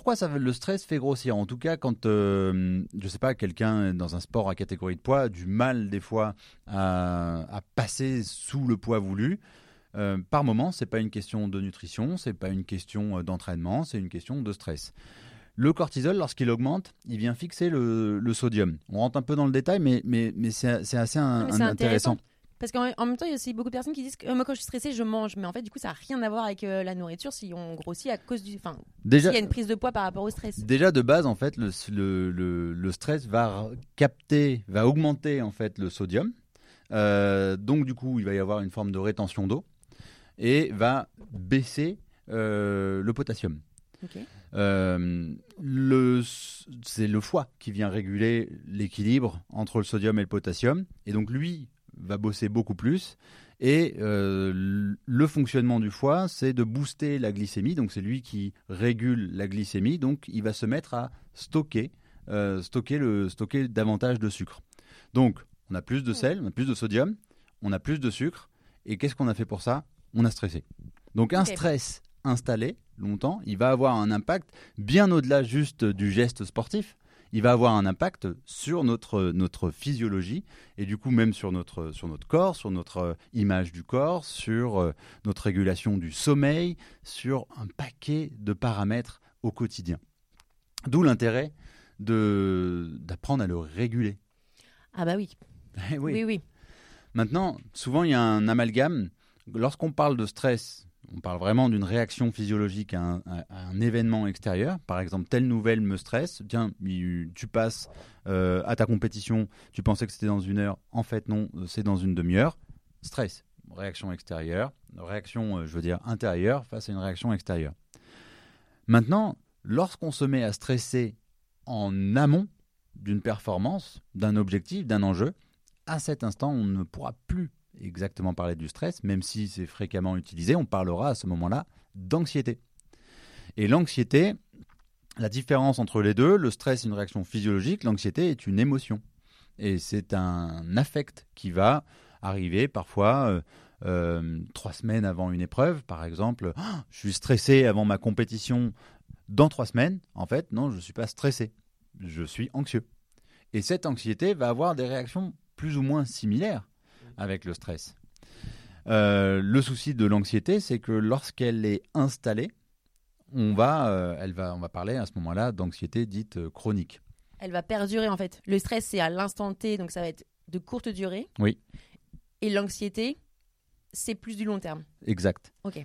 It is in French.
pourquoi ça, le stress fait grossir? En tout cas, quand, euh, je sais pas, quelqu'un dans un sport à catégorie de poids a du mal des fois à, à passer sous le poids voulu, euh, par moment, c'est pas une question de nutrition, c'est pas une question euh, d'entraînement, c'est une question de stress. Le cortisol, lorsqu'il augmente, il vient fixer le, le sodium. On rentre un peu dans le détail, mais, mais, mais c'est assez un- Non, mais un- c'est intéressant. Parce qu'en en même temps, il y a aussi beaucoup de personnes qui disent que euh, moi, quand je suis stressée, je mange. Mais en fait, du coup, ça n'a rien à voir avec euh, la nourriture si on grossit à cause du. Enfin, Déjà, s'il y a une prise de poids par rapport au stress. Déjà de base, en fait, le, le, le- le stress va capter, va augmenter en fait le sodium. Euh, donc du coup, il va y avoir une forme de rétention d'eau et va baisser le potassium. Euh, le, c'est le foie qui vient réguler l'équilibre entre le sodium et le potassium. Et donc lui va bosser beaucoup plus. Et euh, le fonctionnement du foie, c'est de booster la glycémie. Donc c'est lui qui régule la glycémie. Donc il va se mettre à stocker, euh, stocker, le, stocker davantage de sucre. Donc on a plus de sel, on a plus de sodium, on a plus de sucre. Et qu'est-ce qu'on a fait pour ça? On a stressé. Donc un stress installé longtemps, il va avoir un impact bien au-delà juste du geste sportif. Il va avoir un impact sur notre, notre physiologie et du coup même sur notre, sur notre corps, sur notre euh, image du corps, sur euh, notre régulation du sommeil, sur un paquet de paramètres au quotidien. D'où l'intérêt d'apprendre à le réguler. Ah bah oui. Eh oui. Oui, oui. Maintenant, souvent il y a un amalgame. Lorsqu'on parle de stress, on parle vraiment d'une réaction physiologique à un, événement extérieur. Par exemple, telle nouvelle me stresse. Tiens, tu passes euh, à ta compétition, tu pensais que c'était dans une heure. En fait, non, c'est dans une demi-heure. Stress, réaction extérieure, réaction, euh, je veux dire, intérieure face à une réaction extérieure. Maintenant, lorsqu'on se met à stresser en amont d'une performance, d'un objectif, d'un enjeu, à cet instant, on ne pourra plus exactement parler du stress, même si c'est fréquemment utilisé, on parlera à ce moment-là d'anxiété. Et l'anxiété, la différence entre les deux, le stress est une réaction physiologique, l'anxiété est une émotion. Et c'est un affect qui va arriver parfois euh, euh, trois semaines avant une épreuve, par exemple. Ah, je suis stressé avant ma compétition dans trois semaines. En fait, non, je ne suis pas stressé. Je suis anxieux. Et cette anxiété va avoir des réactions plus ou moins similaires avec le stress. Euh, le souci de l'anxiété, c'est que lorsqu'elle est installée, on va, euh, elle va, on va parler à ce moment-là d'anxiété dite euh, chronique. Elle va perdurer en fait. Le stress, c'est à l'instant T, donc ça va être de courte durée. Oui. Et l'anxiété, c'est plus du long terme. Exact. Ok.